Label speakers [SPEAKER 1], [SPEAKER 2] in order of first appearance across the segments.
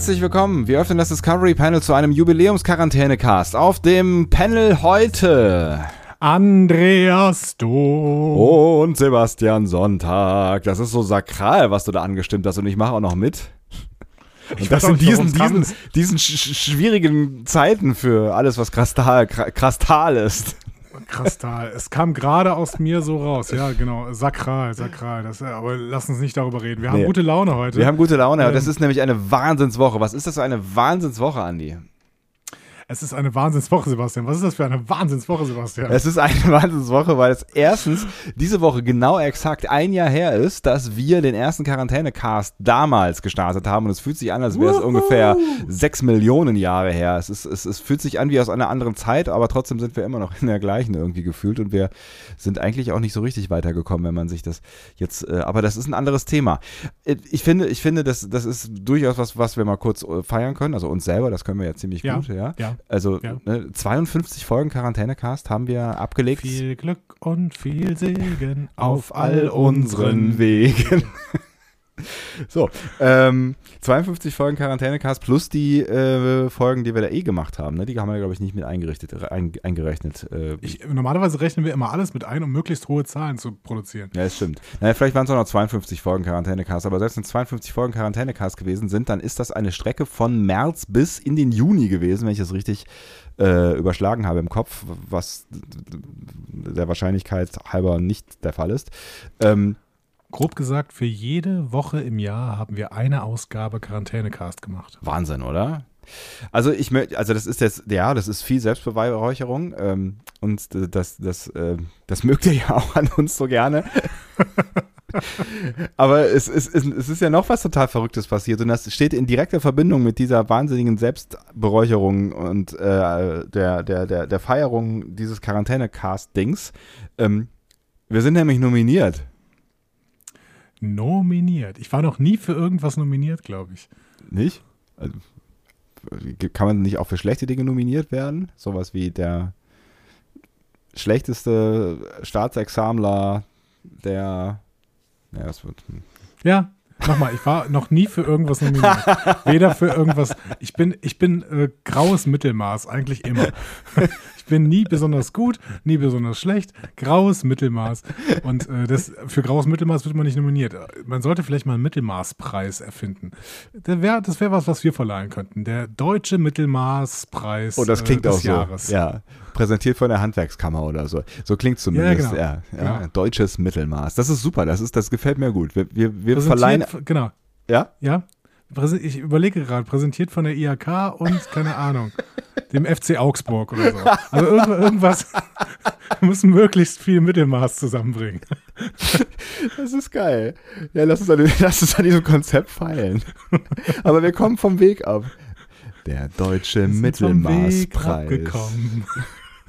[SPEAKER 1] Herzlich willkommen. Wir öffnen das Discovery Panel zu einem Jubiläumsquarantäne-Cast. Auf dem Panel heute
[SPEAKER 2] Andreas Dom
[SPEAKER 1] und Sebastian Sonntag. Das ist so sakral, was du da angestimmt hast und ich mache auch noch mit. Und das in diesen, diesen, diesen sch schwierigen Zeiten für alles, was krastal, krastal ist.
[SPEAKER 2] Krastal. Es kam gerade aus mir so raus. Ja, genau. Sakral, sakral. Das, aber lass uns nicht darüber reden. Wir haben nee. gute Laune heute.
[SPEAKER 1] Wir haben gute Laune. Ähm, das ist nämlich eine Wahnsinnswoche. Was ist das für eine Wahnsinnswoche, Andi?
[SPEAKER 2] Es ist eine Wahnsinnswoche, Sebastian. Was ist das für eine Wahnsinnswoche, Sebastian?
[SPEAKER 1] Es ist eine Wahnsinnswoche, weil es erstens diese Woche genau exakt ein Jahr her ist, dass wir den ersten Quarantäne-Cast damals gestartet haben. Und es fühlt sich an, als wäre es ungefähr sechs Millionen Jahre her. Es, ist, es, es fühlt sich an wie aus einer anderen Zeit, aber trotzdem sind wir immer noch in der gleichen irgendwie gefühlt. Und wir sind eigentlich auch nicht so richtig weitergekommen, wenn man sich das jetzt. Äh, aber das ist ein anderes Thema. Äh, ich finde, ich finde, das, das ist durchaus was, was wir mal kurz äh, feiern können. Also uns selber, das können wir ja ziemlich ja, gut, ja. ja. Also ja. ne, 52 Folgen Quarantänecast haben wir abgelegt.
[SPEAKER 2] Viel Glück und viel Segen auf all unseren Wegen.
[SPEAKER 1] So, ähm, 52 Folgen Quarantänecast plus die äh, Folgen, die wir da eh gemacht haben. Ne? Die haben wir, glaube ich, nicht mit eingerichtet, ein, eingerechnet. Äh,
[SPEAKER 2] ich, normalerweise rechnen wir immer alles mit ein, um möglichst hohe Zahlen zu produzieren.
[SPEAKER 1] Ja, das stimmt. Naja, vielleicht waren es auch noch 52 Folgen Quarantänecast, aber selbst wenn es 52 Folgen Quarantänecast gewesen sind, dann ist das eine Strecke von März bis in den Juni gewesen, wenn ich das richtig äh, überschlagen habe im Kopf, was der Wahrscheinlichkeit halber nicht der Fall ist. Ähm,
[SPEAKER 2] Grob gesagt, für jede Woche im Jahr haben wir eine Ausgabe Quarantänecast gemacht.
[SPEAKER 1] Wahnsinn, oder? Also ich möchte, also das ist jetzt, ja, das ist viel Selbstbeweihräucherung ähm, und das, das, äh, das mögt ihr ja auch an uns so gerne. Aber es, es, es, es ist ja noch was total Verrücktes passiert und das steht in direkter Verbindung mit dieser wahnsinnigen Selbstberäucherung und äh, der, der, der, der Feierung dieses Quarantäne-Cast-Dings. Ähm, wir sind nämlich nominiert.
[SPEAKER 2] Nominiert? Ich war noch nie für irgendwas nominiert, glaube ich.
[SPEAKER 1] Nicht? Also, kann man nicht auch für schlechte Dinge nominiert werden? Sowas wie der schlechteste Staatsexamler der ja, das wird. Hm.
[SPEAKER 2] Ja, nochmal, ich war noch nie für irgendwas nominiert. Weder für irgendwas. Ich bin, ich bin äh, graues Mittelmaß, eigentlich immer. ich bin nie besonders gut, nie besonders schlecht. Graues Mittelmaß. Und äh, das, für graues Mittelmaß wird man nicht nominiert. Man sollte vielleicht mal einen Mittelmaßpreis erfinden. Das wäre das wär was, was wir verleihen könnten. Der deutsche Mittelmaßpreis
[SPEAKER 1] oh, das klingt äh, des auch so. Jahres. Ja, präsentiert von der Handwerkskammer oder so. So klingt es zumindest. Ja, genau. ja, ja, Deutsches Mittelmaß. Das ist super. Das ist, das gefällt mir gut. Wir, wir, wir verleihen.
[SPEAKER 2] Genau.
[SPEAKER 1] Ja?
[SPEAKER 2] Ja. Ich überlege gerade, präsentiert von der IHK und, keine Ahnung, dem FC Augsburg oder so. Also irgendwas müssen möglichst viel Mittelmaß zusammenbringen.
[SPEAKER 1] Das ist geil. Ja, lass uns an, lass uns an diesem Konzept feilen. Aber wir kommen vom Weg ab. Der deutsche Mittelmaßpreis.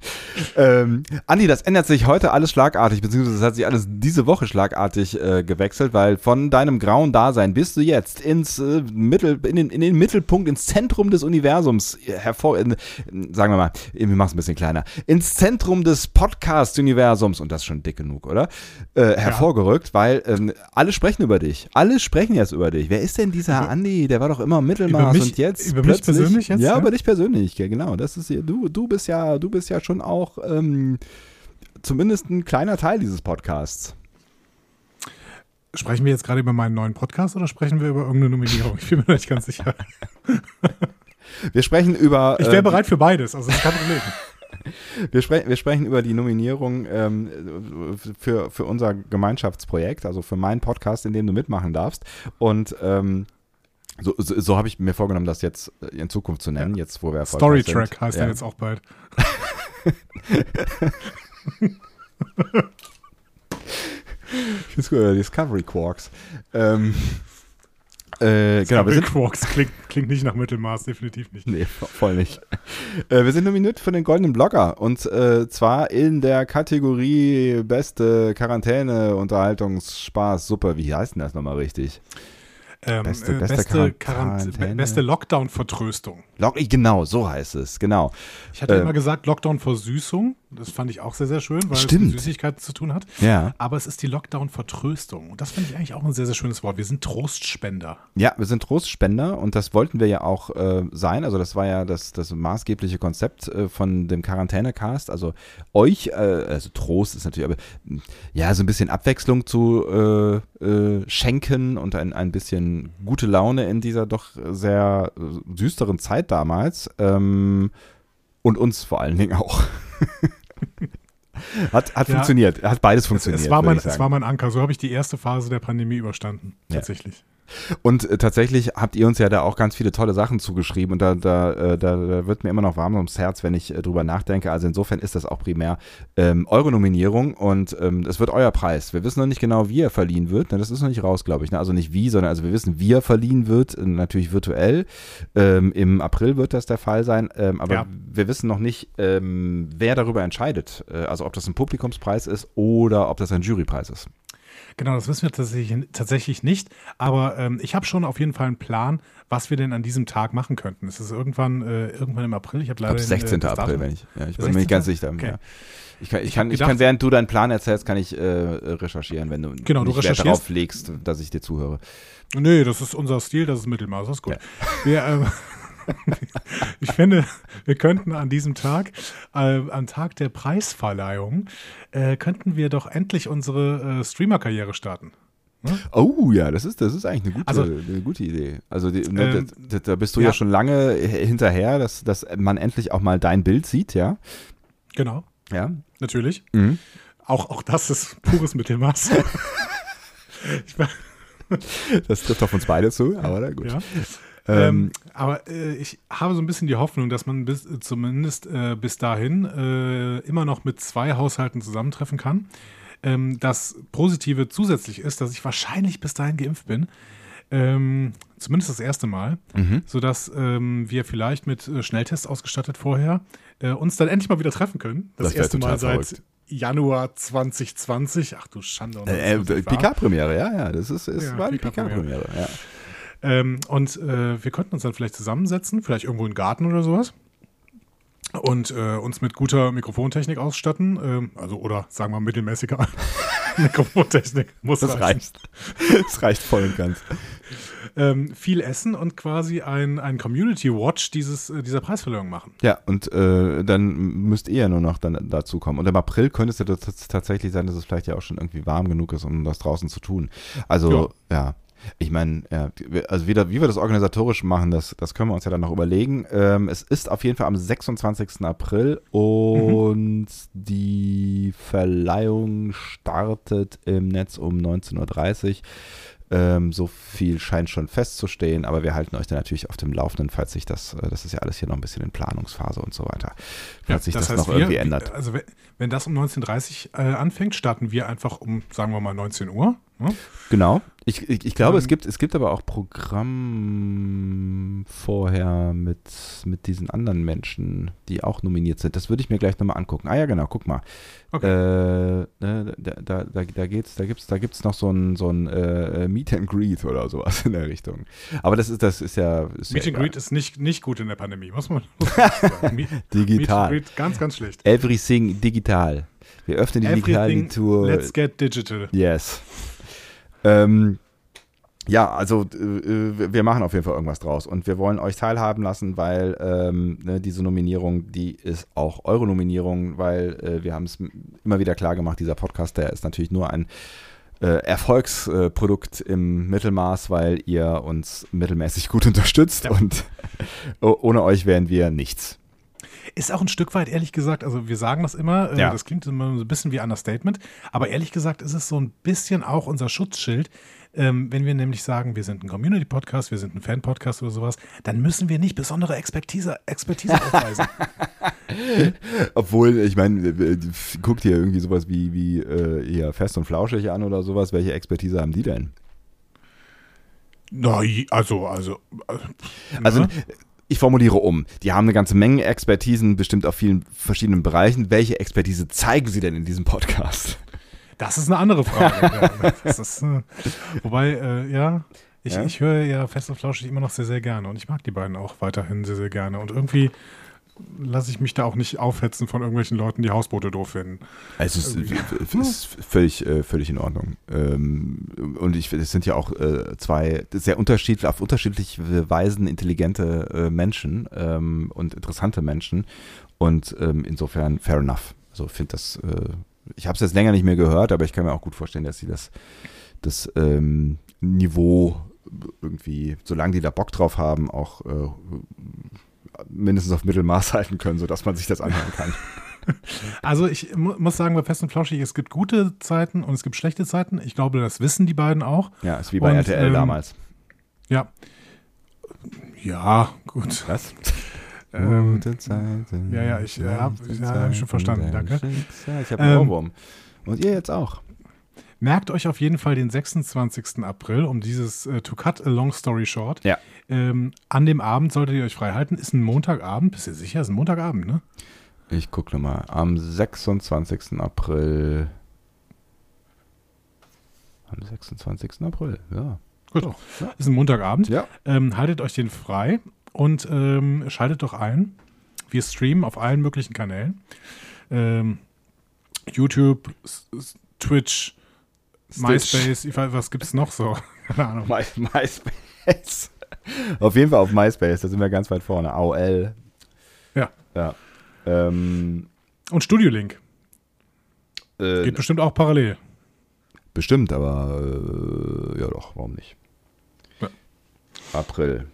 [SPEAKER 1] ähm, Andi, das ändert sich heute alles schlagartig, beziehungsweise es hat sich alles diese Woche schlagartig äh, gewechselt, weil von deinem grauen Dasein bist du jetzt ins äh, Mittel, in den, in den Mittelpunkt, ins Zentrum des Universums hervor, in, sagen wir mal, wir machen es ein bisschen kleiner, ins Zentrum des Podcast-Universums, und das ist schon dick genug, oder? Äh, hervorgerückt, ja. weil ähm, alle sprechen über dich. Alle sprechen jetzt über dich. Wer ist denn dieser über, Andi? Der war doch immer im Mittelmaß
[SPEAKER 2] mich,
[SPEAKER 1] und jetzt.
[SPEAKER 2] Über mich persönlich jetzt?
[SPEAKER 1] Ja, ja, über dich persönlich, genau. Das ist du, du bist ja, du bist ja schon auch ähm, zumindest ein kleiner Teil dieses Podcasts.
[SPEAKER 2] Sprechen wir jetzt gerade über meinen neuen Podcast oder sprechen wir über irgendeine Nominierung? Ich bin mir nicht ganz sicher.
[SPEAKER 1] Wir sprechen über.
[SPEAKER 2] Ich wäre äh, bereit für beides, also kein Problem.
[SPEAKER 1] Wir, spre wir, sprechen über die Nominierung ähm, für, für unser Gemeinschaftsprojekt, also für meinen Podcast, in dem du mitmachen darfst. Und ähm, so, so, so habe ich mir vorgenommen, das jetzt in Zukunft zu nennen, ja. jetzt wo wir
[SPEAKER 2] Storytrack heißt ja. er jetzt auch bald.
[SPEAKER 1] ich finde gut, Discovery Quarks. Ähm, Äh, genau, wir sind,
[SPEAKER 2] Quarks klingt, klingt nicht nach Mittelmaß, definitiv nicht.
[SPEAKER 1] Nee, voll nicht. äh, wir sind nominiert für den Goldenen Blogger und äh, zwar in der Kategorie Beste Quarantäne, Unterhaltungsspaß, Super. Wie heißt denn das nochmal richtig?
[SPEAKER 2] Ähm,
[SPEAKER 1] Beste-
[SPEAKER 2] äh,
[SPEAKER 1] beste
[SPEAKER 2] beste,
[SPEAKER 1] Quarantäne.
[SPEAKER 2] Quarant- beste Lockdown-Vertröstung.
[SPEAKER 1] Log genau, so heißt es, genau.
[SPEAKER 2] Ich hatte
[SPEAKER 1] Äh.
[SPEAKER 2] immer gesagt Lockdown-Versüßung. Das fand ich auch sehr, sehr schön, weil es
[SPEAKER 1] Stimmt.
[SPEAKER 2] mit Süßigkeiten zu tun hat.
[SPEAKER 1] Ja.
[SPEAKER 2] Aber es ist die Lockdown-Vertröstung. Und das finde ich eigentlich auch ein sehr, sehr schönes Wort. Wir sind Trostspender.
[SPEAKER 1] Ja, wir sind Trostspender und das wollten wir ja auch äh, sein. Also das war ja das, das maßgebliche Konzept äh, von dem Quarantänecast. Also euch, äh, also Trost ist natürlich, aber ja, so ein bisschen Abwechslung zu äh, äh, schenken und ein, ein bisschen gute Laune in dieser doch sehr äh, düsteren Zeit damals. Ähm, und uns vor allen Dingen auch. hat hat
[SPEAKER 2] Ja.
[SPEAKER 1] funktioniert, hat beides
[SPEAKER 2] Es,
[SPEAKER 1] funktioniert.
[SPEAKER 2] es, war
[SPEAKER 1] würde
[SPEAKER 2] mein, es war mein Anker. So habe ich die erste Phase der Pandemie überstanden.
[SPEAKER 1] Ja. Und äh, tatsächlich habt ihr uns ja da auch ganz viele tolle Sachen zugeschrieben und da, da, äh, da, da wird mir immer noch warm ums Herz, wenn ich äh, drüber nachdenke. Also insofern ist das auch primär ähm, eure Nominierung und ähm, es wird euer Preis. Wir wissen noch nicht genau, wie er verliehen wird. Ne, das ist noch nicht raus, glaube ich. Ne? Also nicht wie, sondern also wir wissen, wie er verliehen wird, äh, natürlich virtuell. Ähm, Im April wird das der Fall sein, ähm, aber
[SPEAKER 2] Ja.
[SPEAKER 1] wir wissen noch nicht, ähm, wer darüber entscheidet. Äh, also ob das ein Publikumspreis ist oder ob das ein Jurypreis ist.
[SPEAKER 2] Genau, das wissen wir tatsächlich, tatsächlich nicht. Aber ähm, ich habe schon auf jeden Fall einen Plan, was wir denn an diesem Tag machen könnten. Es ist irgendwann, äh, irgendwann im April. Ich habe
[SPEAKER 1] Ich
[SPEAKER 2] leider
[SPEAKER 1] glaube,
[SPEAKER 2] den,
[SPEAKER 1] 16.
[SPEAKER 2] äh, das
[SPEAKER 1] April, wenn ich. Ja, ich bin mir nicht ganz
[SPEAKER 2] 16.?
[SPEAKER 1] sicher.
[SPEAKER 2] Okay.
[SPEAKER 1] Ja. Ich, kann, ich,
[SPEAKER 2] Ich
[SPEAKER 1] kann,
[SPEAKER 2] hab
[SPEAKER 1] ich kann,
[SPEAKER 2] gedacht-
[SPEAKER 1] während du deinen Plan erzählst, kann ich äh, recherchieren, wenn du
[SPEAKER 2] Genau, du
[SPEAKER 1] nicht Wert
[SPEAKER 2] recherchierst.
[SPEAKER 1] darauf legst, dass ich dir zuhöre.
[SPEAKER 2] Nee, das ist unser Stil, das ist Mittelmaß, das ist gut. Wir, ähm, ich finde, wir könnten an diesem Tag, äh, am Tag der Preisverleihung, äh, könnten wir doch endlich unsere äh, Streamer-Karriere starten.
[SPEAKER 1] Oh ja, das ist, das ist eigentlich eine gute,
[SPEAKER 2] Also-
[SPEAKER 1] eine gute Idee. Also die, ne,
[SPEAKER 2] Ähm,
[SPEAKER 1] da, da bist du ja,
[SPEAKER 2] ja.
[SPEAKER 1] schon lange hinterher, dass, dass man endlich auch mal dein Bild sieht, ja.
[SPEAKER 2] Genau,
[SPEAKER 1] Ja.
[SPEAKER 2] natürlich.
[SPEAKER 1] Mhm.
[SPEAKER 2] Auch, auch das ist pures Mittelmaß. ich, war-
[SPEAKER 1] Das trifft auf uns beide zu, aber na gut.
[SPEAKER 2] ja.
[SPEAKER 1] Ähm,
[SPEAKER 2] Ähm, aber äh, ich habe so ein bisschen die Hoffnung, dass man bis, zumindest äh, bis dahin äh, immer noch mit zwei Haushalten zusammentreffen kann. Ähm, das Positive zusätzlich ist, dass ich wahrscheinlich bis dahin geimpft bin. Ähm, zumindest das erste Mal,
[SPEAKER 1] mhm.
[SPEAKER 2] sodass ähm, wir vielleicht mit äh, Schnelltests ausgestattet vorher äh, uns dann endlich mal wieder treffen können. Das,
[SPEAKER 1] Das
[SPEAKER 2] erste Mal seit
[SPEAKER 1] verrückt.
[SPEAKER 2] Januar 2020. Ach du Schande.
[SPEAKER 1] Äh, äh. PK-Premiere, ja, ja, das ist, ist
[SPEAKER 2] Ja,
[SPEAKER 1] war die.
[SPEAKER 2] PK-Premiere,
[SPEAKER 1] ja.
[SPEAKER 2] Ähm, und äh, wir könnten uns dann vielleicht zusammensetzen, vielleicht irgendwo im Garten oder sowas. Und äh, uns mit guter Mikrofontechnik ausstatten. Ähm, also, oder sagen wir mittelmäßiger Mikrofontechnik. Muss
[SPEAKER 1] Das reicht. Das reicht voll und ganz.
[SPEAKER 2] Ähm, viel essen und quasi ein, ein Community Watch dieses, äh, dieser Preisverleihung machen.
[SPEAKER 1] Ja, und äh, dann müsst ihr ja nur noch dann dazu kommen. Und im April könnte es ja tats- tatsächlich sein, dass es vielleicht ja auch schon irgendwie warm genug ist, um das draußen zu tun. Also, ja. Ich meine, ja, also wieder, wie wir das organisatorisch machen, das, das können wir uns ja dann noch überlegen. Ähm, es ist auf jeden Fall am 26. April und die Verleihung startet im Netz um 19.30 Uhr. Ähm, so viel scheint schon festzustehen, aber wir halten euch dann natürlich auf dem Laufenden, falls sich das, äh, das ist ja alles hier noch ein bisschen in Planungsphase und so weiter, falls sich das, noch
[SPEAKER 2] wir-
[SPEAKER 1] irgendwie ändert.
[SPEAKER 2] Also, wenn, wenn das um 19.30 Uhr äh, anfängt, starten wir einfach um, sagen wir mal, 19 Uhr. Ne?
[SPEAKER 1] Genau. Ich, ich, ich glaube,
[SPEAKER 2] Ähm,
[SPEAKER 1] es, gibt, es gibt aber auch Programm vorher mit, mit diesen anderen Menschen, die auch nominiert sind. Das würde ich mir gleich nochmal angucken. Ah ja, genau, guck mal. Äh, ne, da da, da, da, geht's, da gibt es da gibt's noch so ein, so ein äh, Meet and Greet oder sowas in der Richtung. Aber das ist, das ist ja. Ist
[SPEAKER 2] Meet
[SPEAKER 1] ja
[SPEAKER 2] and Greet
[SPEAKER 1] egal.
[SPEAKER 2] ist nicht, nicht gut in der Pandemie, muss man, muss man sagen. Meet, Meet and
[SPEAKER 1] digital.
[SPEAKER 2] Greet, ganz, ganz schlecht.
[SPEAKER 1] Everything digital. Wir öffnen die digitale
[SPEAKER 2] Everything,
[SPEAKER 1] Tour.
[SPEAKER 2] let's get digital.
[SPEAKER 1] Yes. Ähm, ja, also äh, äh, wir machen auf jeden Fall irgendwas draus und wir wollen euch teilhaben lassen, weil ähm, ne, diese Nominierung, die ist auch eure Nominierung, weil äh, wir haben es immer wieder klar gemacht, dieser Podcast, der ist natürlich nur ein äh, Erfolgsprodukt im Mittelmaß, weil ihr uns mittelmäßig gut unterstützt
[SPEAKER 2] Ja.
[SPEAKER 1] und oh- ohne euch wären wir nichts.
[SPEAKER 2] Ist auch ein Stück weit, ehrlich gesagt, also wir sagen das immer, äh,
[SPEAKER 1] Ja.
[SPEAKER 2] das klingt immer so ein bisschen wie Understatement, aber ehrlich gesagt ist es so ein bisschen auch unser Schutzschild. Ähm, wenn wir nämlich sagen, wir sind ein Community-Podcast, wir sind ein Fan-Podcast oder sowas, dann müssen wir nicht besondere Expertise, Expertise aufweisen.
[SPEAKER 1] Obwohl, ich meine, äh, äh, guckt ihr irgendwie sowas wie, wie äh, hier fest und flauschig an oder sowas, welche Expertise haben die denn?
[SPEAKER 2] Na, also, also.
[SPEAKER 1] Also
[SPEAKER 2] ne?
[SPEAKER 1] Ich formuliere um. Die haben eine ganze Menge Expertisen, bestimmt auf vielen verschiedenen Bereichen. Welche Expertise zeigen sie denn in diesem Podcast?
[SPEAKER 2] Das ist eine andere Frage. ist, äh, wobei, äh, ja, ich,
[SPEAKER 1] Ja?
[SPEAKER 2] ich höre ja Fest und Flauschig immer noch sehr, sehr gerne und ich mag die beiden auch weiterhin sehr, sehr gerne. Und irgendwie lasse ich mich da auch nicht aufhetzen von irgendwelchen Leuten, die Hausboote doof finden.
[SPEAKER 1] Es ist, ist völlig, äh, völlig in Ordnung. Ähm, Und ich, es sind ja auch äh, zwei sehr unterschiedlich, auf unterschiedliche Weisen intelligente äh, Menschen ähm, und interessante Menschen. Und ähm, insofern fair enough. Also ich finde das, äh, ich habe es jetzt länger nicht mehr gehört, aber ich kann mir auch gut vorstellen, dass sie das, das ähm, Niveau irgendwie, solange die da Bock drauf haben, auch äh, mindestens auf Mittelmaß halten können, sodass man sich das anhören kann.
[SPEAKER 2] Also ich mu muss sagen, bei Fest und Flauschig, es gibt gute Zeiten und es gibt schlechte Zeiten. Ich glaube, das wissen die beiden auch.
[SPEAKER 1] Ja, ist wie bei
[SPEAKER 2] Und,
[SPEAKER 1] RTL
[SPEAKER 2] ähm,
[SPEAKER 1] damals.
[SPEAKER 2] Ja. Ja, gut.
[SPEAKER 1] Was?
[SPEAKER 2] Ähm,
[SPEAKER 1] Gute Zeiten.
[SPEAKER 2] ja, ja, ich, äh, hab-
[SPEAKER 1] gute
[SPEAKER 2] ja, hab schon verstanden, danke.
[SPEAKER 1] Schicksal. Ich habe einen
[SPEAKER 2] Ähm,
[SPEAKER 1] Ohrwurm. Und ihr jetzt auch.
[SPEAKER 2] Merkt euch auf jeden Fall den 26. April, um dieses äh, To Cut a Long Story Short.
[SPEAKER 1] Ja.
[SPEAKER 2] Ähm, an dem Abend solltet ihr euch frei halten. Ist ein Montagabend. Bist du sicher? Ist ein Montagabend, ne?
[SPEAKER 1] Ich gucke nochmal. Am 26. April. Am 26. April, ja.
[SPEAKER 2] Gut. Ist ein Montagabend.
[SPEAKER 1] Ja.
[SPEAKER 2] Ähm, haltet euch den frei und ähm, schaltet doch ein. Wir streamen auf allen möglichen Kanälen. Ähm, YouTube, S- MySpace, ich weiß, was gibt's noch so? Keine Ahnung.
[SPEAKER 1] My, MySpace. auf jeden Fall auf MySpace, da sind wir ganz weit vorne. AOL.
[SPEAKER 2] Ja.
[SPEAKER 1] Ja. Ähm,
[SPEAKER 2] Und Studio Link.
[SPEAKER 1] äh,
[SPEAKER 2] Geht bestimmt auch parallel.
[SPEAKER 1] Bestimmt, aber äh, ja doch, warum nicht?
[SPEAKER 2] Ja.
[SPEAKER 1] April.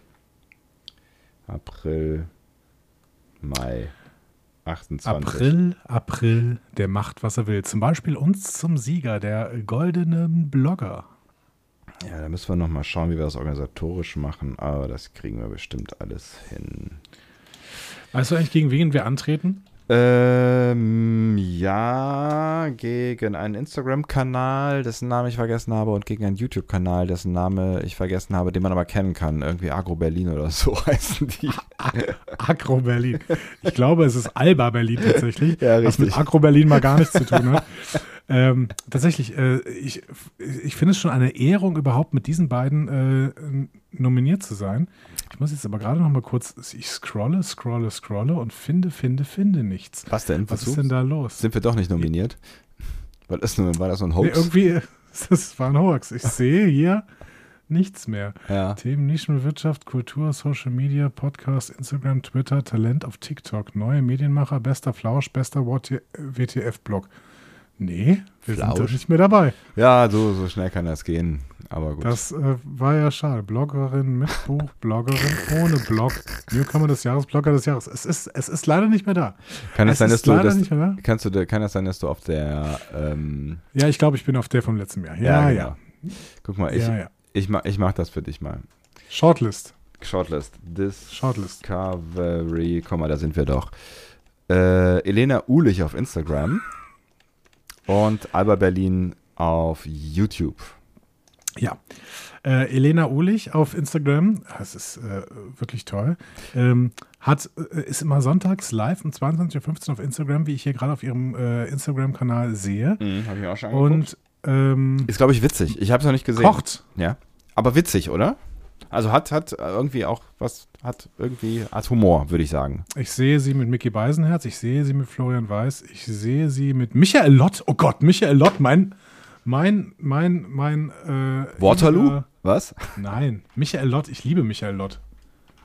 [SPEAKER 1] April, Mai, 28.
[SPEAKER 2] April, April, der macht, was er will. Zum Beispiel uns zum Sieger, der goldenen Blogger.
[SPEAKER 1] Ja, da müssen wir nochmal schauen, wie wir das organisatorisch machen, aber das kriegen wir bestimmt alles hin.
[SPEAKER 2] Weißt du eigentlich, gegen wen wir antreten?
[SPEAKER 1] Ähm, ja, gegen einen Instagram-Kanal, dessen Namen ich vergessen habe, und gegen einen YouTube-Kanal, dessen Name ich vergessen habe, den man aber kennen kann. Irgendwie Agro Berlin oder so heißen die.
[SPEAKER 2] Agro Berlin. Ich glaube, es ist Alba Berlin tatsächlich,
[SPEAKER 1] Ja,
[SPEAKER 2] was mit
[SPEAKER 1] richtig.
[SPEAKER 2] Agro Berlin mal gar nichts zu tun hat. ähm, tatsächlich, äh, ich, ich finde es schon eine Ehrung, überhaupt mit diesen beiden äh, nominiert zu sein. Ich muss jetzt aber gerade noch mal kurz, ich scrolle, scrolle, scrolle und finde, finde, finde nichts.
[SPEAKER 1] Was denn?
[SPEAKER 2] Was
[SPEAKER 1] Versuch's?
[SPEAKER 2] ist denn da los?
[SPEAKER 1] Sind wir doch nicht nominiert? War das, nur, war das so ein
[SPEAKER 2] Nee,
[SPEAKER 1] Hoax?
[SPEAKER 2] irgendwie, das war ein Hoax. Ich sehe hier nichts mehr.
[SPEAKER 1] ja.
[SPEAKER 2] Themen Nischenwirtschaft, Kultur, Social Media, Podcast, Instagram, Twitter, Talent auf TikTok, neue Medienmacher, bester Flausch, bester WTF-Blog. Nee, wir sind
[SPEAKER 1] Flausch?
[SPEAKER 2] doch nicht mehr dabei.
[SPEAKER 1] ja, so, so schnell kann das gehen. Aber gut.
[SPEAKER 2] Das äh, war ja schade. Bloggerin mit Buch, Bloggerin ohne Blog, Newcomer des Jahres, Blogger des Jahres. Es ist, es ist leider nicht mehr da.
[SPEAKER 1] kann es
[SPEAKER 2] es
[SPEAKER 1] sein, dass du, das,
[SPEAKER 2] nicht mehr da.
[SPEAKER 1] kannst du, da- kann das sein, dass du auf der, ähm,
[SPEAKER 2] Ja, ich glaube, ich bin auf der vom letzten Jahr. Ja, ja.
[SPEAKER 1] genau. Guck mal, ich,
[SPEAKER 2] Ja, ja.
[SPEAKER 1] ich, mach, ich mach das für dich mal.
[SPEAKER 2] Shortlist.
[SPEAKER 1] Shortlist.
[SPEAKER 2] Shortlist.
[SPEAKER 1] Discovery, komm mal, da sind wir doch. Äh, Elena Uhlich auf Instagram und Alba Berlin auf YouTube.
[SPEAKER 2] Ja. Äh, Elena Uhlich auf Instagram, das ist äh, wirklich toll, ähm, hat, äh, ist immer sonntags live um 22.15 Uhr auf Instagram, wie ich hier gerade auf ihrem äh, Instagram-Kanal sehe.
[SPEAKER 1] Mhm, Habe ich auch schon
[SPEAKER 2] Und ähm,
[SPEAKER 1] Ist, glaube ich, witzig. Ich habe es noch nicht gesehen.
[SPEAKER 2] kocht.
[SPEAKER 1] Ja. Aber witzig, oder? Also hat, hat irgendwie auch was, hat irgendwie, hat Humor, würde ich sagen.
[SPEAKER 2] Ich sehe sie mit Mickey Beisenherz, ich sehe sie mit Florian Weiß, ich sehe sie mit Michael Lott. Oh Gott, Michael Lott, mein, mein, mein, mein. Äh,
[SPEAKER 1] Waterloo?
[SPEAKER 2] lieber-
[SPEAKER 1] Was?
[SPEAKER 2] Nein, Michael Lott, ich liebe Michael Lott.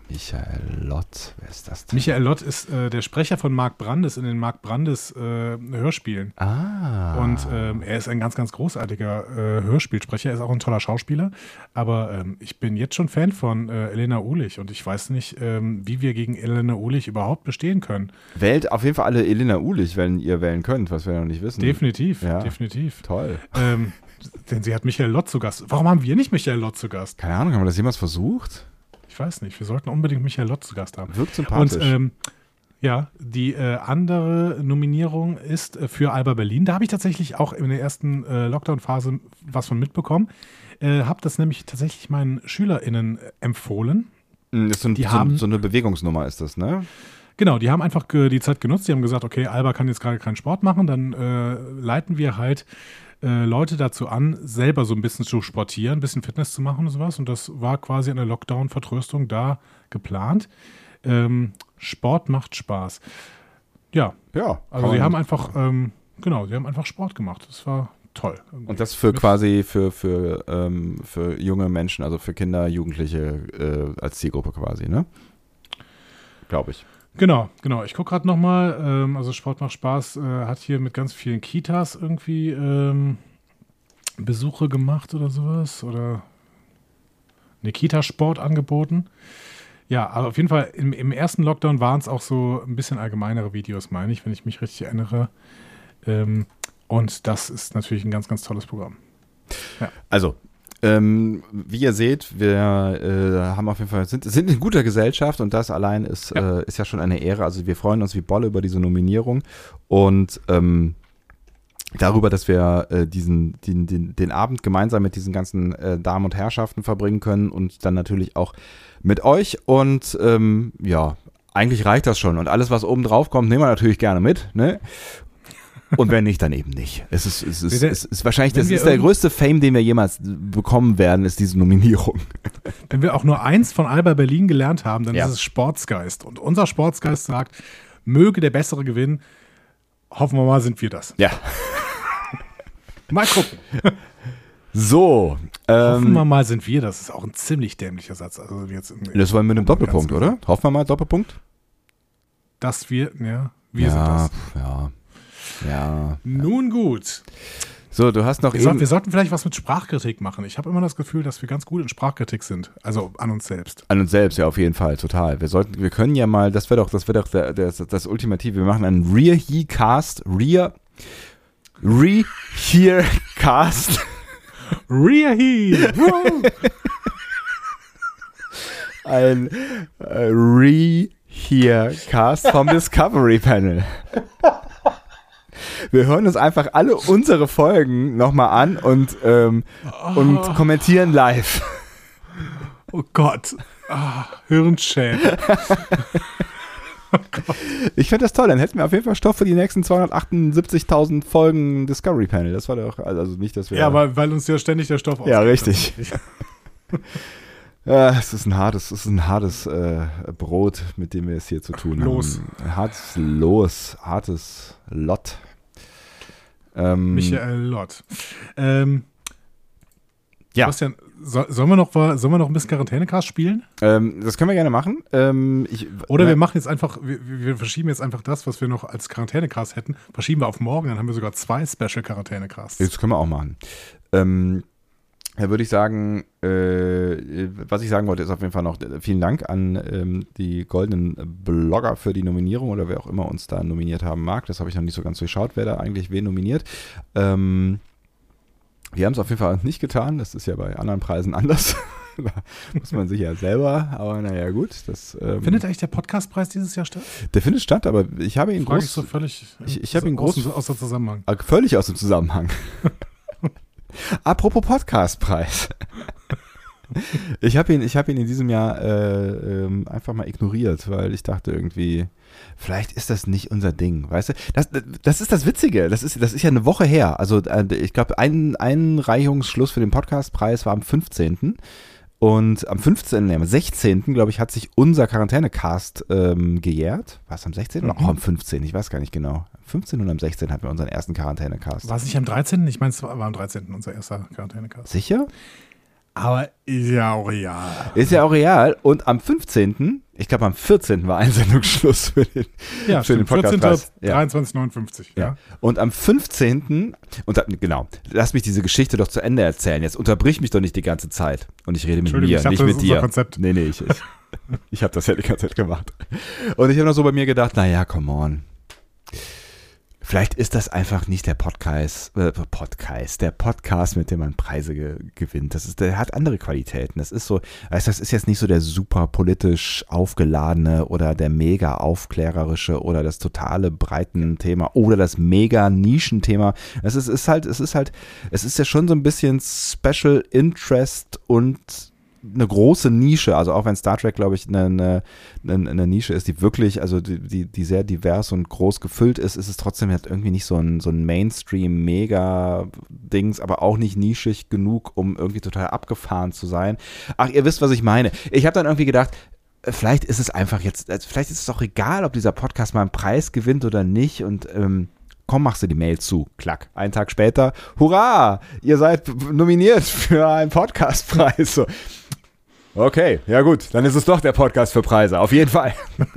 [SPEAKER 1] Michael Lott, wer ist das denn?
[SPEAKER 2] Michael Lott ist äh, der Sprecher von Marc Brandes in den Marc Brandes äh, Hörspielen.
[SPEAKER 1] ah.
[SPEAKER 2] Und ähm, er ist ein ganz, ganz großartiger äh, Hörspielsprecher. Er ist auch ein toller Schauspieler. Aber ähm, ich bin jetzt schon Fan von äh, Elena Uhlich und ich weiß nicht, ähm, wie wir gegen Elena Uhlich überhaupt bestehen können.
[SPEAKER 1] Wählt auf jeden Fall alle Elena Uhlich, wenn ihr wählen könnt, was wir noch nicht wissen.
[SPEAKER 2] Definitiv,
[SPEAKER 1] Ja.
[SPEAKER 2] definitiv.
[SPEAKER 1] Toll.
[SPEAKER 2] Ähm, denn sie hat Michael Lott zu Gast. Warum haben wir nicht Michael Lott zu Gast?
[SPEAKER 1] Keine Ahnung, haben wir das jemals versucht?
[SPEAKER 2] Ich weiß nicht. Wir sollten unbedingt Michael Lott zu Gast haben.
[SPEAKER 1] Wirkt sympathisch.
[SPEAKER 2] Und ähm, Ja, die äh, andere Nominierung ist äh, für Alba Berlin. Da habe ich tatsächlich auch in der ersten äh, Lockdown-Phase was von mitbekommen. Äh, habe das nämlich tatsächlich meinen SchülerInnen äh, empfohlen.
[SPEAKER 1] Mm, ist so, ein,
[SPEAKER 2] Die
[SPEAKER 1] so,
[SPEAKER 2] haben-
[SPEAKER 1] so eine Bewegungsnummer ist das, ne?
[SPEAKER 2] Genau, die haben einfach die Zeit genutzt. Die haben gesagt, okay, Alba kann jetzt gerade keinen Sport machen, dann äh, leiten wir halt äh, Leute dazu an, selber so ein bisschen zu sportieren, ein bisschen Fitness zu machen und sowas. Und das war quasi eine Lockdown-Vertröstung da geplant. Ähm, Sport macht Spaß. Ja,
[SPEAKER 1] Ja.
[SPEAKER 2] also sie haben einfach, ähm, genau, sie haben einfach Sport gemacht. Das war toll. irgendwie.
[SPEAKER 1] Und das für quasi für, für, ähm, für junge Menschen, also für Kinder, Jugendliche äh, als Zielgruppe quasi, ne? Glaube ich.
[SPEAKER 2] Genau, genau. Ich gucke gerade nochmal. Ähm, also Sport macht Spaß äh, hat hier mit ganz vielen Kitas irgendwie ähm, Besuche gemacht oder sowas. Oder eine Kita-Sport angeboten. Ja, aber auf jeden Fall im, im ersten Lockdown waren es auch so ein bisschen allgemeinere Videos, meine ich, wenn ich mich richtig erinnere. Ähm, und das ist natürlich ein ganz, ganz tolles Programm.
[SPEAKER 1] Also, ähm, wie ihr seht, wir äh, haben auf jeden Fall, sind, sind in guter Gesellschaft und das allein ist,
[SPEAKER 2] Ja.
[SPEAKER 1] äh, ist ja schon eine Ehre. Also wir freuen uns wie Bolle über diese Nominierung und ähm, darüber, dass wir äh, diesen, den, den, den Abend gemeinsam mit diesen ganzen äh, Damen und Herrschaften verbringen können und dann natürlich auch mit euch. Und ähm, ja, eigentlich reicht das schon. Und alles, was oben drauf kommt, nehmen wir natürlich gerne mit. Ne? Und wenn nicht, dann eben nicht. Es ist, es ist, es ist wahrscheinlich, das ist der größte Fame, den wir jemals bekommen werden, ist diese Nominierung.
[SPEAKER 2] Wenn wir auch nur eins von Alba Berlin gelernt haben, dann
[SPEAKER 1] Ja.
[SPEAKER 2] ist es Sportsgeist. Und unser Sportsgeist sagt, möge der Bessere gewinnen. Hoffen wir mal, sind wir das.
[SPEAKER 1] Ja.
[SPEAKER 2] Mal gucken.
[SPEAKER 1] So.
[SPEAKER 2] Hoffen wir
[SPEAKER 1] Ähm,
[SPEAKER 2] mal, sind wir das. Das ist auch ein ziemlich dämlicher Satz. Also jetzt
[SPEAKER 1] das war mit einem Doppelpunkt, oder? Hoffen wir mal, Doppelpunkt?
[SPEAKER 2] Dass wir, ja, wir
[SPEAKER 1] ja,
[SPEAKER 2] sind das.
[SPEAKER 1] ja. Ja.
[SPEAKER 2] Nun gut.
[SPEAKER 1] So, du hast noch
[SPEAKER 2] Wir, soll,
[SPEAKER 1] eben
[SPEAKER 2] wir sollten vielleicht was mit Sprachkritik machen. Ich habe immer das Gefühl, dass wir ganz gut in Sprachkritik sind. Also an uns selbst.
[SPEAKER 1] an uns selbst, ja, auf jeden Fall, total. Wir sollten, wir können ja mal, das wäre doch, das wäre doch der, der, das Ultimative. Wir machen einen Rear He Cast, Rear, Re Here Cast.
[SPEAKER 2] Rear Heel.
[SPEAKER 1] ein äh, Re-Here-Cast vom Discovery Panel. Wir hören uns einfach alle unsere Folgen nochmal an und, ähm, und kommentieren live.
[SPEAKER 2] oh Gott. Ah, Hirnschäden.
[SPEAKER 1] Ich finde das toll, dann hätten wir auf jeden Fall Stoff für die nächsten 278.000 Folgen Discovery Panel. Das war doch, also nicht, dass wir...
[SPEAKER 2] Ja, weil, weil uns ja ständig der Stoff
[SPEAKER 1] Ja,
[SPEAKER 2] ausgeht.
[SPEAKER 1] richtig. Ja, es ist ein hartes, es ist ein hartes äh, Brot, mit dem wir es hier zu tun
[SPEAKER 2] Los.
[SPEAKER 1] haben. Hartes Los, hartes Lot. Ähm,
[SPEAKER 2] Michael Lott. Ähm,
[SPEAKER 1] Ja.
[SPEAKER 2] Sebastian, so, sollen, wir noch, sollen wir noch ein bisschen Quarantänecast spielen?
[SPEAKER 1] Ähm, das können wir gerne machen. Ähm, ich,
[SPEAKER 2] Oder wir machen jetzt einfach, wir, wir verschieben jetzt einfach das, was wir noch als Quarantänecast hätten, verschieben wir auf morgen, dann haben wir sogar zwei Special Quarantänecasts.
[SPEAKER 1] Das können wir auch machen. Ähm, da würde ich sagen, äh, was ich sagen wollte, ist auf jeden Fall noch äh, vielen Dank an ähm, die goldenen Blogger für die Nominierung oder wer auch immer uns da nominiert haben mag. Das habe ich noch nicht so ganz durchschaut, wer da eigentlich wen nominiert. Ähm, wir haben es auf jeden Fall nicht getan. Das ist ja bei anderen Preisen anders. da muss man sich ja selber, aber naja, gut. Das, ähm,
[SPEAKER 2] Findet eigentlich der Podcastpreis dieses Jahr statt?
[SPEAKER 1] der findet statt, aber ich habe ihn
[SPEAKER 2] Frage ich
[SPEAKER 1] groß,
[SPEAKER 2] so völlig
[SPEAKER 1] Ich- ich hab ihn groß-
[SPEAKER 2] aus dem Zusammenhang.
[SPEAKER 1] Äh, Völlig aus dem Zusammenhang. Apropos Podcastpreis. Ich habe ihn, hab ihn in diesem Jahr äh, ähm, einfach mal ignoriert, weil ich dachte irgendwie, vielleicht ist das nicht unser Ding, weißt du? Das, das ist das Witzige, das ist, das ist ja eine Woche her. Also äh, ich glaube, ein Einreichungsschluss für den Podcastpreis war am 15. Und am 15., nee, am 16., glaube ich, hat sich unser Quarantänecast ähm, gejährt. War es am 16. oder
[SPEAKER 2] Mhm.
[SPEAKER 1] auch am 15.? Ich weiß gar nicht genau. Am 15. und am 16. hatten wir unseren ersten Quarantänecast.
[SPEAKER 2] War es nicht am 13.? Ich meine, es war war am 13. unser erster Quarantänecast.
[SPEAKER 1] Sicher?
[SPEAKER 2] Aber ist ja auch real.
[SPEAKER 1] Ist ja auch real. Und am 15., ich glaube am 14. war Einsendungsschluss für den,
[SPEAKER 2] Ja,
[SPEAKER 1] für den
[SPEAKER 2] stimmt. 14.
[SPEAKER 1] Podcastpreis. Ja.
[SPEAKER 2] 23,59. Ja.
[SPEAKER 1] Ja. Und am 15. Und da, genau, lass mich diese Geschichte doch zu Ende erzählen. Jetzt unterbrich mich doch nicht die ganze Zeit. Und ich rede mit mir,
[SPEAKER 2] ich dachte,
[SPEAKER 1] nicht mit dir.
[SPEAKER 2] Konzept.
[SPEAKER 1] Nee, nee, ich, ich, ich habe das ja die ganze Zeit gemacht. Und ich habe noch so bei mir gedacht, naja, come on. Vielleicht ist das einfach nicht der Podcast, äh, Podcast, der Podcast, mit dem man Preise ge gewinnt. Das ist, der hat andere Qualitäten. Das ist so, weißt, das ist jetzt nicht so der super politisch aufgeladene oder der mega aufklärerische oder das totale breiten Thema oder das mega Nischenthema. Es ist, ist halt, es ist halt, es ist ja schon so ein bisschen Special Interest und eine große Nische, also auch wenn Star Trek, glaube ich, eine, eine, eine, Nische ist, die wirklich, also die, die, die, sehr divers und groß gefüllt ist, ist es trotzdem halt irgendwie nicht so ein, so ein Mainstream-Mega-Dings, aber auch nicht nischig genug, um irgendwie total abgefahren zu sein. Ach, ihr wisst, was ich meine. Ich habe dann irgendwie gedacht, äh, vielleicht ist es einfach jetzt, äh, vielleicht ist es auch egal, ob dieser Podcast mal einen Preis gewinnt oder nicht und ähm, komm, machst du die Mail zu. Klack. Einen Tag später, hurra, ihr seid nominiert für einen Podcastpreis. So. Okay, ja gut, dann ist es doch der Podcast für Preise, auf jeden Fall.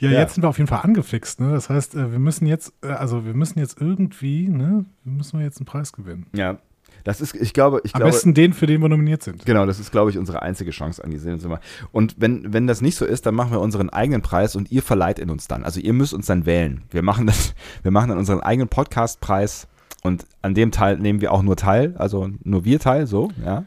[SPEAKER 2] ja, ja, jetzt sind wir auf jeden Fall angefixt. Ne? Das heißt, äh, wir müssen jetzt, äh, also wir müssen jetzt irgendwie, ne, wir müssen jetzt einen Preis gewinnen.
[SPEAKER 1] Ja, das ist, ich glaube, ich
[SPEAKER 2] Am
[SPEAKER 1] glaube,
[SPEAKER 2] besten den, für den wir nominiert sind.
[SPEAKER 1] Genau, das ist, glaube ich, unsere einzige Chance an die Sinnesummer. Und wenn, wenn das nicht so ist, dann machen wir unseren eigenen Preis und ihr verleiht in uns dann. Also ihr müsst uns dann wählen. Wir machen das, wir machen dann unseren eigenen Podcastpreis und an dem Teil nehmen wir auch nur teil, also nur wir teil, so, ja.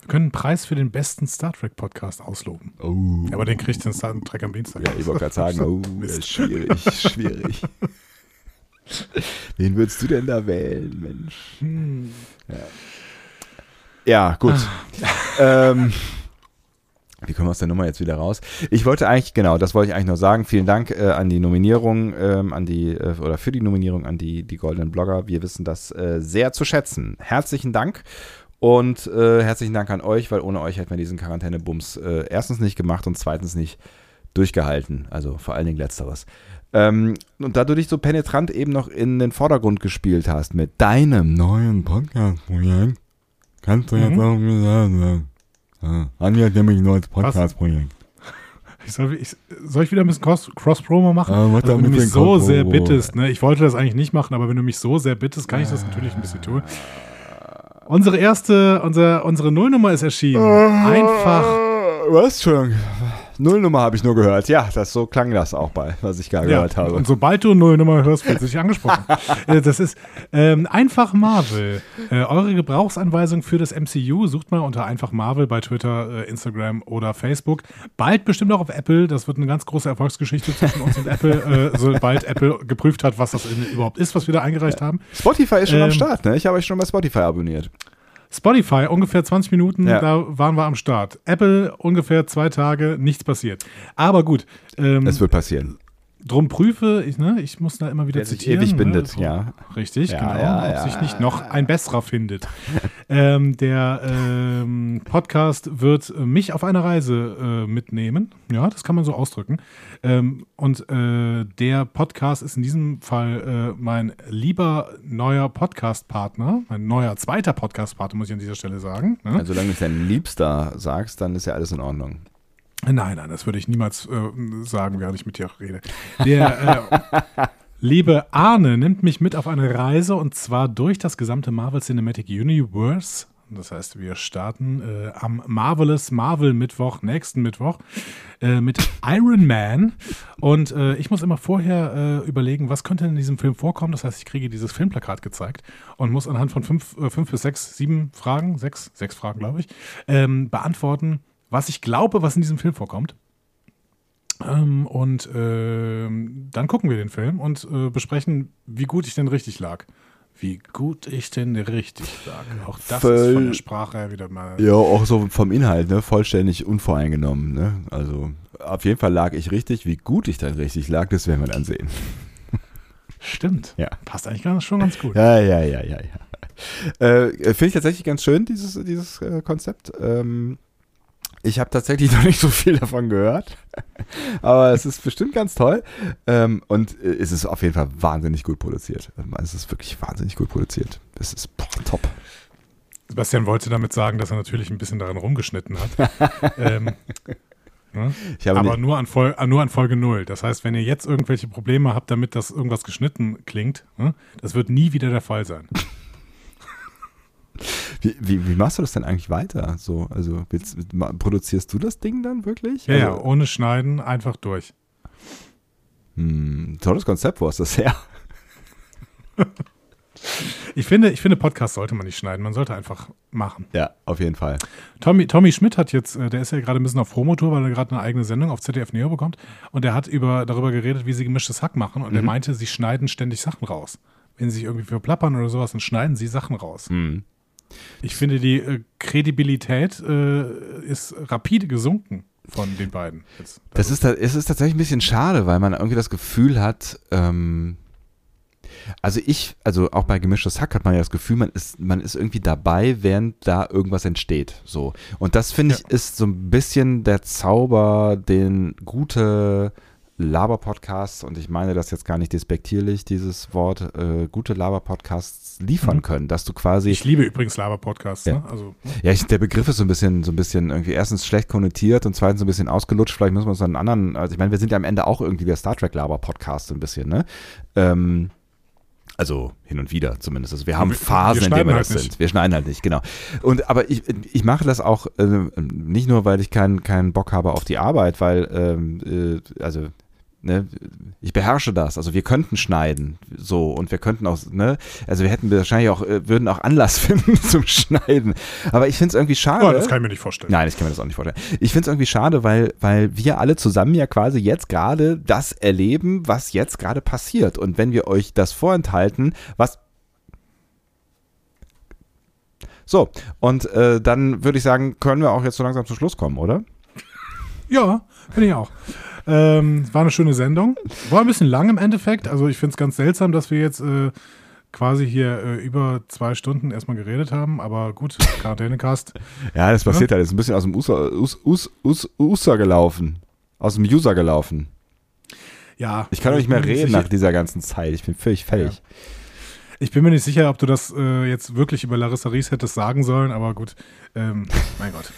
[SPEAKER 2] Wir können einen Preis für den besten Star Trek Podcast ausloben.
[SPEAKER 1] Oh.
[SPEAKER 2] Aber den kriegt den Star Trek am Dienstag.
[SPEAKER 1] Ja, ich wollte gerade sagen, oh, das ist schwierig, schwierig. Wen würdest du denn da wählen, Mensch? Hm. Ja. ja, gut. Ah. ähm, wie kommen wir aus der Nummer jetzt wieder raus? Ich wollte eigentlich, genau, das wollte ich eigentlich nur sagen. Vielen Dank äh, an die Nominierung, ähm, an die, äh, oder für die Nominierung an die, die Goldenen Blogger. Wir wissen das äh, sehr zu schätzen. Herzlichen Dank und äh, herzlichen Dank an euch, weil ohne euch hätten wir diesen Quarantänebums äh, erstens nicht gemacht und zweitens nicht durchgehalten. Also vor allen Dingen letzteres. Ähm, und da du dich so penetrant eben noch in den Vordergrund gespielt hast mit deinem neuen Podcast-Projekt, kannst du mhm. jetzt auch mir sagen, ja, Anja hat nämlich ein neues Podcast-Projekt.
[SPEAKER 2] Ich soll, ich, soll, ich wieder ein bisschen Cross-Promo machen? Ja, also, wenn du mich so sehr bittest, ne? ich wollte das eigentlich nicht machen, aber wenn du mich so sehr bittest, kann ich das natürlich ein bisschen tun. Unsere erste, unsere, unsere Nullnummer ist erschienen. Einfach.
[SPEAKER 1] Was? Entschuldigung. Nullnummer habe ich nur gehört. Ja, das so klang das auch bei, was ich gerade ja, gehört habe.
[SPEAKER 2] Und sobald du Nullnummer hörst, fühlt sich angesprochen. Äh, das ist ähm, einfach Marvel. Äh, eure Gebrauchsanweisung für das MCU sucht mal unter einfach Marvel bei Twitter, äh, Instagram oder Facebook. Bald bestimmt auch auf Apple. Das wird eine ganz große Erfolgsgeschichte zwischen uns und Apple, äh, sobald Apple geprüft hat, was das überhaupt ist, was wir da eingereicht haben.
[SPEAKER 1] Spotify ist schon ähm, am Start, ne? Ich habe euch schon bei Spotify abonniert.
[SPEAKER 2] Spotify ungefähr 20 Minuten, ja. da waren wir am Start. Apple ungefähr zwei Tage, nichts passiert. Aber gut.
[SPEAKER 1] Ähm, es wird passieren.
[SPEAKER 2] Drum prüfe ich, ne? Ich muss da immer wieder
[SPEAKER 1] Der
[SPEAKER 2] zitieren.
[SPEAKER 1] Sich ewig
[SPEAKER 2] ne?
[SPEAKER 1] bindet, so, ja.
[SPEAKER 2] Richtig, ja, genau. Ja, ob sich nicht noch ein besserer findet. ähm, der ähm, Podcast wird mich auf eine Reise äh, mitnehmen. Ja, das kann man so ausdrücken. Ähm, und äh, der Podcast ist in diesem Fall äh, mein lieber neuer Podcast-Partner, mein neuer zweiter Podcast-Partner, muss ich an dieser Stelle sagen.
[SPEAKER 1] Ne? Also, solange du es dein Liebster sagst, dann ist ja alles in Ordnung.
[SPEAKER 2] Nein, nein, das würde ich niemals äh, sagen, während ich mit dir rede. Der äh, liebe Arne nimmt mich mit auf eine Reise und zwar durch das gesamte Marvel Cinematic Universe. Das heißt, wir starten äh, am Marvelous Marvel Mittwoch, nächsten Mittwoch, äh, mit Iron Man. Und äh, ich muss immer vorher äh, überlegen, was könnte in diesem Film vorkommen. Das heißt, ich kriege dieses Filmplakat gezeigt und muss anhand von fünf, äh, fünf bis sechs, sieben Fragen, sechs, sechs Fragen, glaube ich, ähm, beantworten, was ich glaube, was in diesem Film vorkommt. Ähm, und äh, dann gucken wir den Film und äh, besprechen, wie gut ich denn richtig lag. Wie gut ich denn richtig lag. Auch das Voll, ist von der Sprache her wieder mal.
[SPEAKER 1] Ja, auch so vom Inhalt, ne? Vollständig unvoreingenommen, ne? Also auf jeden Fall lag ich richtig. Wie gut ich dann richtig lag, das werden wir dann sehen.
[SPEAKER 2] Stimmt.
[SPEAKER 1] Ja.
[SPEAKER 2] Passt eigentlich ganz, schon ganz gut.
[SPEAKER 1] Ja, ja, ja, ja, ja. Äh, Finde ich tatsächlich ganz schön, dieses, dieses äh, Konzept. Ähm, ich habe tatsächlich noch nicht so viel davon gehört, aber es ist bestimmt ganz toll ähm, und äh, es ist auf jeden Fall wahnsinnig gut produziert. Ähm, es ist wirklich wahnsinnig gut produziert. Es ist boah, top.
[SPEAKER 2] Sebastian wollte damit sagen, dass er natürlich ein bisschen daran rumgeschnitten hat. ähm, ne? aber nur an, Vol nur an Folge 0. Das heißt, wenn ihr jetzt irgendwelche Probleme habt, damit das irgendwas geschnitten klingt, ne? das wird nie wieder der Fall sein.
[SPEAKER 1] Wie, wie, wie, machst du das denn eigentlich weiter? So, also willst, produzierst du das Ding dann wirklich?
[SPEAKER 2] Ja,
[SPEAKER 1] also,
[SPEAKER 2] ja, ohne Schneiden, einfach durch.
[SPEAKER 1] Hm, tolles Konzept, wo ist das her?
[SPEAKER 2] Ich finde, ich finde, Podcast sollte man nicht schneiden, man sollte einfach machen.
[SPEAKER 1] Ja, auf jeden Fall.
[SPEAKER 2] Tommy, Tommy Schmidt hat jetzt, äh, der ist ja gerade ein bisschen auf Promotour, weil er gerade eine eigene Sendung auf ZDF Neo bekommt. Und der hat über, darüber geredet, wie sie gemischtes Hack machen. Und er
[SPEAKER 1] Mhm.
[SPEAKER 2] meinte, sie schneiden ständig Sachen raus. Wenn sie sich irgendwie verplappern oder sowas, dann schneiden sie Sachen raus.
[SPEAKER 1] Mhm.
[SPEAKER 2] Ich finde, die äh, Kredibilität äh, ist rapide gesunken von den beiden. Jetzt.
[SPEAKER 1] Das ist, ta- es ist tatsächlich ein bisschen schade, weil man irgendwie das Gefühl hat, ähm, also ich, also auch bei gemischtes Hack hat man ja das Gefühl, man ist, man ist irgendwie dabei, während da irgendwas entsteht. So. Und das finde ich ist so ein bisschen der Zauber, den gute Laber-Podcasts, und ich meine das jetzt gar nicht despektierlich, dieses Wort, äh, gute Laber-Podcasts liefern
[SPEAKER 2] Mhm.
[SPEAKER 1] können, dass du quasi
[SPEAKER 2] ich liebe übrigens Laber-Podcasts.
[SPEAKER 1] Ja.
[SPEAKER 2] Ne? Also,
[SPEAKER 1] ja, ich, der Begriff ist so ein bisschen, so ein bisschen irgendwie erstens schlecht konnotiert und zweitens so ein bisschen ausgelutscht. Vielleicht müssen wir uns einen anderen, also ich meine, wir sind ja am Ende auch irgendwie der Star Trek Laber Podcast so ein bisschen, ne? Ähm, also hin und wieder zumindest. Also wir haben
[SPEAKER 2] Wir-
[SPEAKER 1] Phasen,
[SPEAKER 2] wir
[SPEAKER 1] in denen wir
[SPEAKER 2] halt
[SPEAKER 1] das
[SPEAKER 2] nicht.
[SPEAKER 1] sind. Wir schneiden halt nicht, genau. Und aber ich, ich mache das auch äh, nicht nur, weil ich keinen keinen Bock habe auf die Arbeit, weil ähm, äh, also Ne, ich beherrsche das. Also wir könnten schneiden, so und wir könnten auch, ne, also wir hätten wahrscheinlich auch, äh, würden auch Anlass finden zum Schneiden. Aber ich finde es irgendwie schade.
[SPEAKER 2] oh, das kann ich mir nicht vorstellen.
[SPEAKER 1] Nein, ich kann mir das auch nicht vorstellen. Ich finde es irgendwie schade, weil, weil wir alle zusammen ja quasi jetzt gerade das erleben, was jetzt gerade passiert. Und wenn wir euch das vorenthalten, was. So, und äh, dann würde ich sagen, können wir auch jetzt so langsam zum Schluss kommen, oder?
[SPEAKER 2] Ja, finde ich auch. Ähm, war eine schöne Sendung. War ein bisschen lang im Endeffekt. Also ich finde es ganz seltsam, dass wir jetzt äh, quasi hier äh, über zwei Stunden erstmal geredet haben. Aber gut, Quarantänecast.
[SPEAKER 1] Ja, das passiert halt. Das ist ein bisschen aus dem User, Us, Us, Us, User gelaufen. Aus dem User gelaufen.
[SPEAKER 2] Ja.
[SPEAKER 1] Ich kann doch nicht mehr
[SPEAKER 2] bin
[SPEAKER 1] reden
[SPEAKER 2] sicher-
[SPEAKER 1] nach dieser ganzen Zeit. Ich bin völlig fertig.
[SPEAKER 2] Ich bin mir nicht sicher, ob du das äh, jetzt wirklich über Larissa Ries hättest sagen sollen, aber gut. Ähm, mein Gott.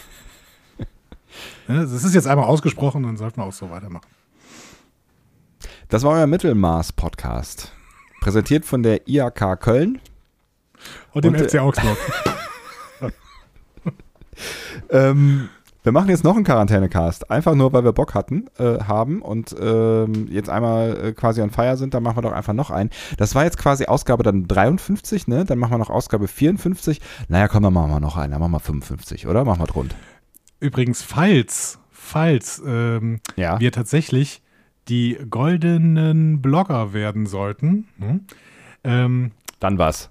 [SPEAKER 2] Ne, Das ist jetzt einmal ausgesprochen, dann sollten wir auch so weitermachen.
[SPEAKER 1] Das war euer Mittelmaß-Podcast. Präsentiert von der IAK Köln.
[SPEAKER 2] Und dem
[SPEAKER 1] Und, äh,
[SPEAKER 2] FC Augsburg.
[SPEAKER 1] Ähm, wir machen jetzt noch einen Quarantänecast. Einfach nur, weil wir Bock hatten, äh, haben und ähm, jetzt einmal äh, quasi on fire sind, dann machen wir doch einfach noch einen. Das war jetzt quasi Ausgabe dann 53, ne? Dann machen wir noch Ausgabe 54. Naja, komm, dann machen wir noch einen. Dann machen wir 55, oder? Machen wir rund.
[SPEAKER 2] Übrigens, falls, falls ähm,
[SPEAKER 1] Ja.
[SPEAKER 2] wir tatsächlich die goldenen Blogger werden sollten, hm, ähm,
[SPEAKER 1] Dann was?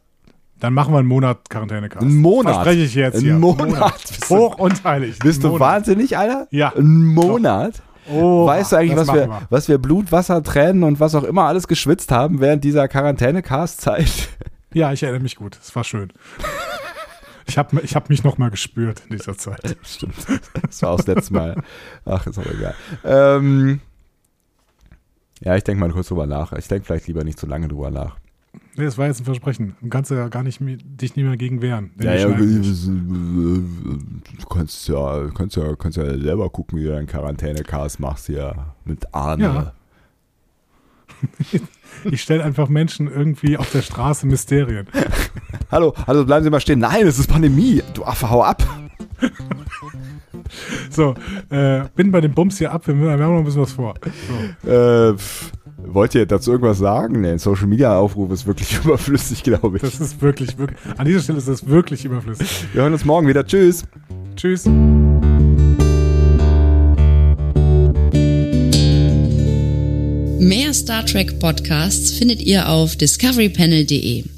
[SPEAKER 2] dann machen wir einen Monat Quarantänecast.
[SPEAKER 1] Ein Monat?
[SPEAKER 2] Verspreche ich jetzt
[SPEAKER 1] Ein
[SPEAKER 2] hier.
[SPEAKER 1] Monat? Bist du-
[SPEAKER 2] Hoch und heilig.
[SPEAKER 1] Bist du
[SPEAKER 2] Monat.
[SPEAKER 1] wahnsinnig, Alter?
[SPEAKER 2] Ja.
[SPEAKER 1] Ein Monat?
[SPEAKER 2] Oh,
[SPEAKER 1] weißt du eigentlich, was wir,
[SPEAKER 2] machen
[SPEAKER 1] was wir Blut, Wasser, Tränen und was auch immer alles geschwitzt haben während dieser Quarantäne-Cast-Zeit?
[SPEAKER 2] Ja, ich erinnere mich gut. Es war schön. Ich habe ich hab mich noch mal gespürt in dieser Zeit.
[SPEAKER 1] Stimmt. Das war auch das letzte Mal. Ach, ist auch egal. Ähm, ja, ich denke mal kurz drüber nach. Ich denke vielleicht lieber nicht zu lange drüber nach.
[SPEAKER 2] Nee, das war jetzt ein Versprechen. Du kannst ja gar nicht dich nicht mehr gegen wehren.
[SPEAKER 1] Ja, ja, du kannst ja, kannst ja, kannst ja selber gucken, wie du deinen Quarantäne-Cast machst hier mit Arne.
[SPEAKER 2] Ja. Ich stelle einfach Menschen irgendwie auf der Straße Mysterien.
[SPEAKER 1] Hallo, hallo, bleiben Sie mal stehen. Nein, es ist Pandemie. Du Affe, hau ab.
[SPEAKER 2] So, äh, bin bei dem Bums hier ab. Wir, wir haben noch ein bisschen was vor. So.
[SPEAKER 1] Äh, wollt ihr dazu irgendwas sagen? Nee, ein Social Media Aufruf ist wirklich überflüssig, glaube ich.
[SPEAKER 2] Das ist wirklich, wirklich, an dieser Stelle ist das wirklich überflüssig.
[SPEAKER 1] Wir hören uns morgen wieder. Tschüss.
[SPEAKER 2] Tschüss.
[SPEAKER 3] Mehr Star Trek Podcasts findet ihr auf discoverypanel.de.